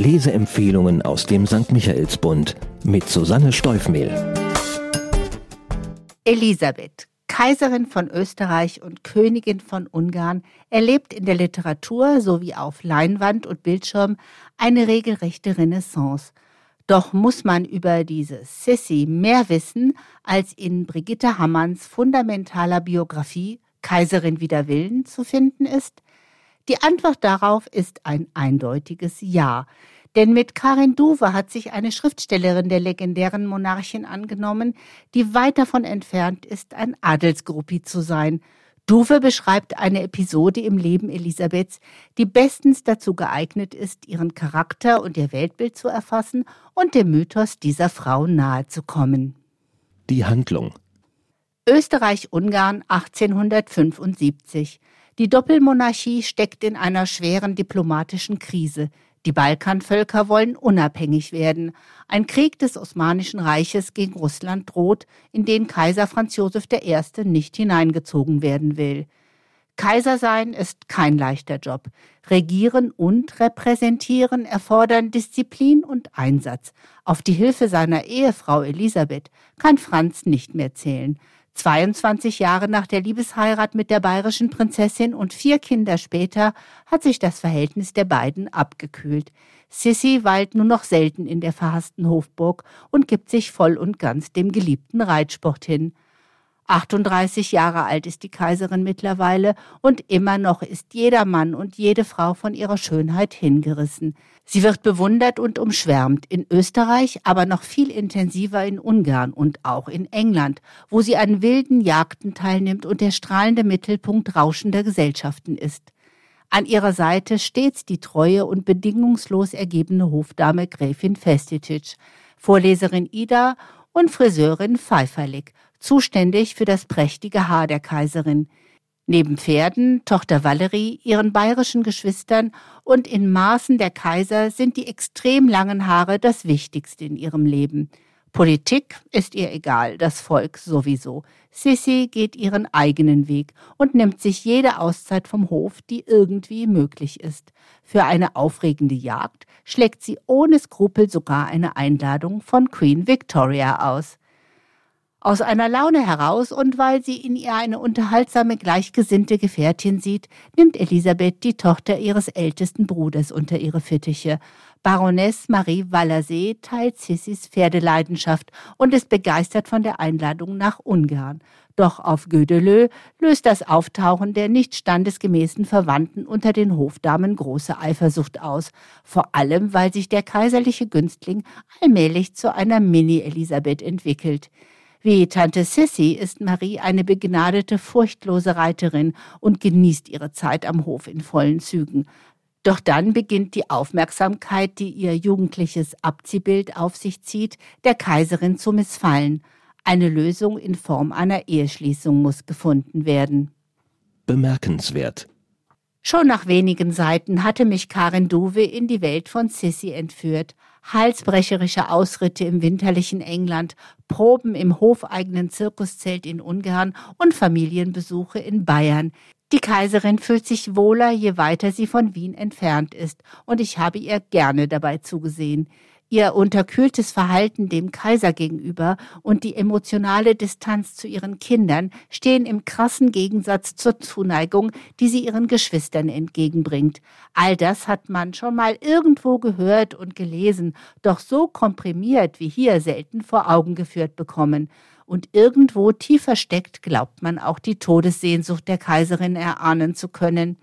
Leseempfehlungen aus dem St. Michaelsbund mit Susanne Steufmehl. Elisabeth, Kaiserin von Österreich und Königin von Ungarn, erlebt in der Literatur sowie auf Leinwand und Bildschirm eine regelrechte Renaissance. Doch muss man über diese Sissy mehr wissen, als in Brigitte Hammanns fundamentaler Biografie Kaiserin wider Willen zu finden ist? Die Antwort darauf ist ein eindeutiges Ja. Denn mit Karin Duwe hat sich eine Schriftstellerin der legendären Monarchin angenommen, die weit davon entfernt ist, ein Adelsgruppi zu sein. Duwe beschreibt eine Episode im Leben Elisabeths, die bestens dazu geeignet ist, ihren Charakter und ihr Weltbild zu erfassen und dem Mythos dieser Frau nahezukommen. Die Handlung Österreich-Ungarn 1875. Die Doppelmonarchie steckt in einer schweren diplomatischen Krise. Die Balkanvölker wollen unabhängig werden. Ein Krieg des Osmanischen Reiches gegen Russland droht, in den Kaiser Franz Josef I. nicht hineingezogen werden will. Kaiser sein ist kein leichter Job. Regieren und repräsentieren erfordern Disziplin und Einsatz. Auf die Hilfe seiner Ehefrau Elisabeth kann Franz nicht mehr zählen. 22 Jahre nach der Liebesheirat mit der bayerischen Prinzessin und vier Kinder später hat sich das Verhältnis der beiden abgekühlt. Sissy weilt nur noch selten in der verhassten Hofburg und gibt sich voll und ganz dem geliebten Reitsport hin. 38 Jahre alt ist die Kaiserin mittlerweile und immer noch ist jeder Mann und jede Frau von ihrer Schönheit hingerissen. Sie wird bewundert und umschwärmt in Österreich, aber noch viel intensiver in Ungarn und auch in England, wo sie an wilden Jagden teilnimmt und der strahlende Mittelpunkt rauschender Gesellschaften ist. An ihrer Seite stets die treue und bedingungslos ergebene Hofdame Gräfin Festititsch, Vorleserin Ida und Friseurin Pfeiferlig zuständig für das prächtige Haar der Kaiserin. Neben Pferden, Tochter Valerie, ihren bayerischen Geschwistern und in Maßen der Kaiser sind die extrem langen Haare das Wichtigste in ihrem Leben. Politik ist ihr egal, das Volk sowieso. Sissy geht ihren eigenen Weg und nimmt sich jede Auszeit vom Hof, die irgendwie möglich ist. Für eine aufregende Jagd schlägt sie ohne Skrupel sogar eine Einladung von Queen Victoria aus. Aus einer Laune heraus und weil sie in ihr eine unterhaltsame, gleichgesinnte Gefährtin sieht, nimmt Elisabeth die Tochter ihres ältesten Bruders unter ihre Fittiche. Baroness Marie Wallersee teilt Sissys Pferdeleidenschaft und ist begeistert von der Einladung nach Ungarn. Doch auf Gödelö löst das Auftauchen der nicht standesgemäßen Verwandten unter den Hofdamen große Eifersucht aus, vor allem weil sich der kaiserliche Günstling allmählich zu einer Mini-Elisabeth entwickelt. Wie Tante Sissy ist Marie eine begnadete, furchtlose Reiterin und genießt ihre Zeit am Hof in vollen Zügen. Doch dann beginnt die Aufmerksamkeit, die ihr jugendliches Abziehbild auf sich zieht, der Kaiserin zu missfallen. Eine Lösung in Form einer Eheschließung muss gefunden werden. Bemerkenswert. Schon nach wenigen Seiten hatte mich Karin Duwe in die Welt von Sissy entführt, halsbrecherische Ausritte im winterlichen England, Proben im hofeigenen Zirkuszelt in Ungarn und Familienbesuche in Bayern. Die Kaiserin fühlt sich wohler, je weiter sie von Wien entfernt ist, und ich habe ihr gerne dabei zugesehen. Ihr unterkühltes Verhalten dem Kaiser gegenüber und die emotionale Distanz zu ihren Kindern stehen im krassen Gegensatz zur Zuneigung, die sie ihren Geschwistern entgegenbringt. All das hat man schon mal irgendwo gehört und gelesen, doch so komprimiert wie hier selten vor Augen geführt bekommen. Und irgendwo tief versteckt glaubt man auch die Todessehnsucht der Kaiserin erahnen zu können.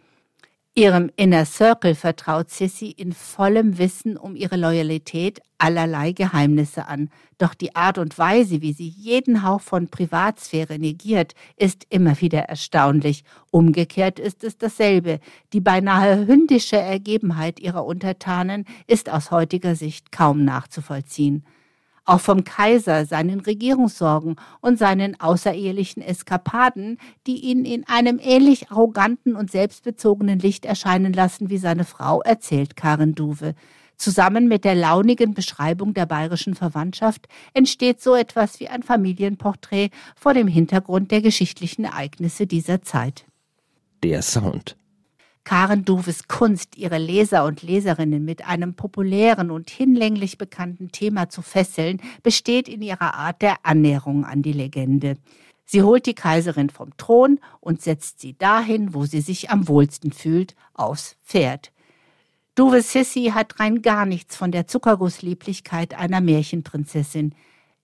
Ihrem Inner Circle vertraut Sissy in vollem Wissen um ihre Loyalität allerlei Geheimnisse an. Doch die Art und Weise, wie sie jeden Hauch von Privatsphäre negiert, ist immer wieder erstaunlich. Umgekehrt ist es dasselbe. Die beinahe hündische Ergebenheit ihrer Untertanen ist aus heutiger Sicht kaum nachzuvollziehen auch vom Kaiser, seinen Regierungssorgen und seinen außerehelichen Eskapaden, die ihn in einem ähnlich arroganten und selbstbezogenen Licht erscheinen lassen wie seine Frau, erzählt Karen Duwe. Zusammen mit der launigen Beschreibung der bayerischen Verwandtschaft entsteht so etwas wie ein Familienporträt vor dem Hintergrund der geschichtlichen Ereignisse dieser Zeit. Der Sound. Karen Duves Kunst, ihre Leser und Leserinnen mit einem populären und hinlänglich bekannten Thema zu fesseln, besteht in ihrer Art der Annäherung an die Legende. Sie holt die Kaiserin vom Thron und setzt sie dahin, wo sie sich am wohlsten fühlt, aufs Pferd. Duve Sissy hat rein gar nichts von der Zuckergusslieblichkeit einer Märchenprinzessin.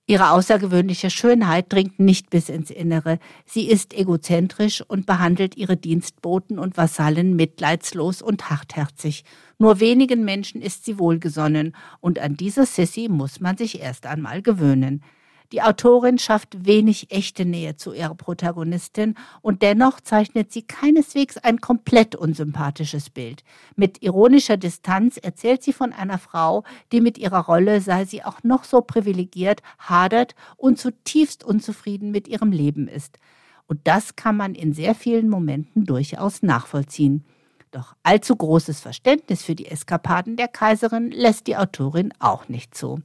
Ihre außergewöhnliche Schönheit dringt nicht bis ins Innere. Sie ist egozentrisch und behandelt ihre Dienstboten und Vasallen mitleidslos und hartherzig. Nur wenigen Menschen ist sie wohlgesonnen, und an diese Sissy muss man sich erst einmal gewöhnen. Die Autorin schafft wenig echte Nähe zu ihrer Protagonistin und dennoch zeichnet sie keineswegs ein komplett unsympathisches Bild. Mit ironischer Distanz erzählt sie von einer Frau, die mit ihrer Rolle, sei sie auch noch so privilegiert, hadert und zutiefst unzufrieden mit ihrem Leben ist. Und das kann man in sehr vielen Momenten durchaus nachvollziehen. Doch allzu großes Verständnis für die Eskapaden der Kaiserin lässt die Autorin auch nicht zu.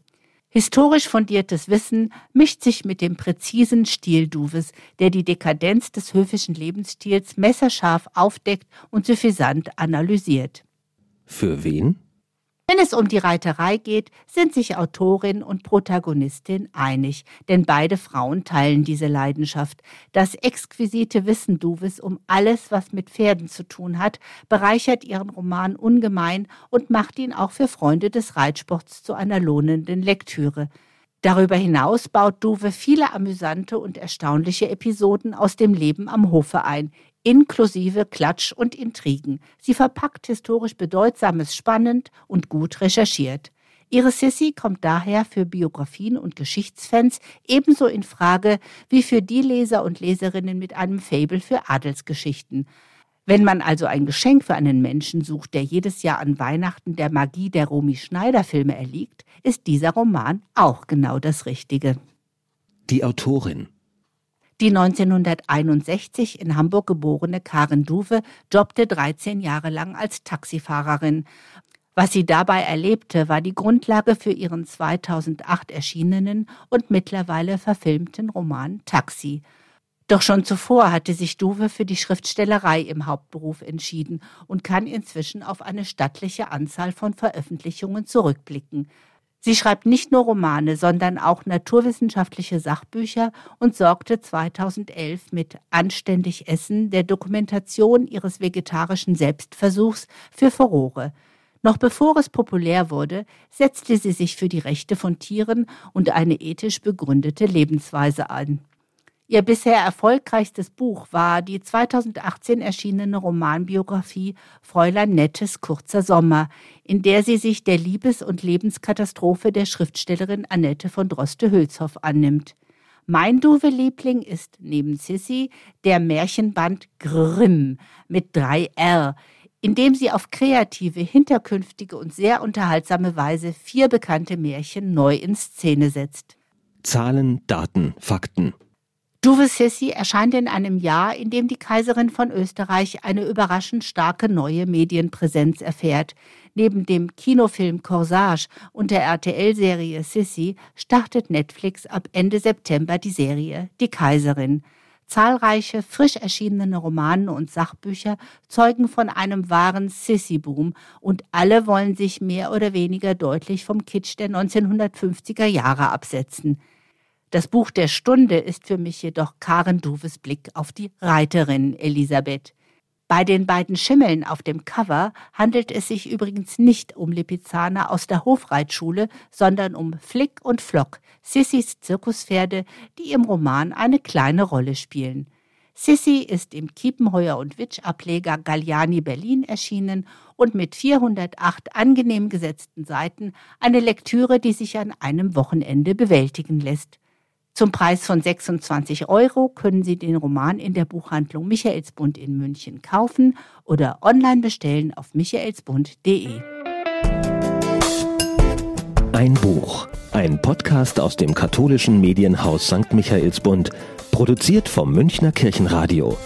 Historisch fundiertes Wissen mischt sich mit dem präzisen Stil Duves, der die Dekadenz des höfischen Lebensstils messerscharf aufdeckt und suffisant analysiert. Für wen? Wenn es um die Reiterei geht, sind sich Autorin und Protagonistin einig, denn beide Frauen teilen diese Leidenschaft. Das exquisite Wissen Duves um alles, was mit Pferden zu tun hat, bereichert ihren Roman ungemein und macht ihn auch für Freunde des Reitsports zu einer lohnenden Lektüre. Darüber hinaus baut Duve viele amüsante und erstaunliche Episoden aus dem Leben am Hofe ein, inklusive Klatsch und Intrigen. Sie verpackt historisch Bedeutsames spannend und gut recherchiert. Ihre Sissy kommt daher für Biografien und Geschichtsfans ebenso in Frage wie für die Leser und Leserinnen mit einem Fabel für Adelsgeschichten. Wenn man also ein Geschenk für einen Menschen sucht, der jedes Jahr an Weihnachten der Magie der Romy Schneider Filme erliegt, ist dieser Roman auch genau das Richtige. Die Autorin die 1961 in Hamburg geborene Karen Duwe jobbte 13 Jahre lang als Taxifahrerin. Was sie dabei erlebte, war die Grundlage für ihren 2008 erschienenen und mittlerweile verfilmten Roman Taxi. Doch schon zuvor hatte sich Duwe für die Schriftstellerei im Hauptberuf entschieden und kann inzwischen auf eine stattliche Anzahl von Veröffentlichungen zurückblicken. Sie schreibt nicht nur Romane, sondern auch naturwissenschaftliche Sachbücher und sorgte 2011 mit Anständig Essen, der Dokumentation ihres vegetarischen Selbstversuchs, für Furore. Noch bevor es populär wurde, setzte sie sich für die Rechte von Tieren und eine ethisch begründete Lebensweise ein. Ihr bisher erfolgreichstes Buch war die 2018 erschienene Romanbiografie Fräulein Nettes kurzer Sommer, in der sie sich der Liebes- und Lebenskatastrophe der Schriftstellerin Annette von Droste-Hülshoff annimmt. Mein Duwe-Liebling ist neben Sissy der Märchenband Grimm mit drei R, in dem sie auf kreative, hinterkünftige und sehr unterhaltsame Weise vier bekannte Märchen neu in Szene setzt. Zahlen, Daten, Fakten. Duve Sissi erscheint in einem Jahr, in dem die Kaiserin von Österreich eine überraschend starke neue Medienpräsenz erfährt. Neben dem Kinofilm Corsage und der RTL-Serie Sissi startet Netflix ab Ende September die Serie Die Kaiserin. Zahlreiche frisch erschienene Romane und Sachbücher zeugen von einem wahren Sissy-Boom und alle wollen sich mehr oder weniger deutlich vom Kitsch der 1950er Jahre absetzen. Das Buch der Stunde ist für mich jedoch Karen Duves Blick auf die Reiterin Elisabeth. Bei den beiden Schimmeln auf dem Cover handelt es sich übrigens nicht um Lipizzaner aus der Hofreitschule, sondern um Flick und Flock, Sissys Zirkuspferde, die im Roman eine kleine Rolle spielen. Sissy ist im Kiepenheuer und Witsch Ableger Galliani Berlin erschienen und mit 408 angenehm gesetzten Seiten eine Lektüre, die sich an einem Wochenende bewältigen lässt. Zum Preis von 26 Euro können Sie den Roman in der Buchhandlung Michaelsbund in München kaufen oder online bestellen auf michaelsbund.de. Ein Buch, ein Podcast aus dem katholischen Medienhaus St. Michaelsbund, produziert vom Münchner Kirchenradio.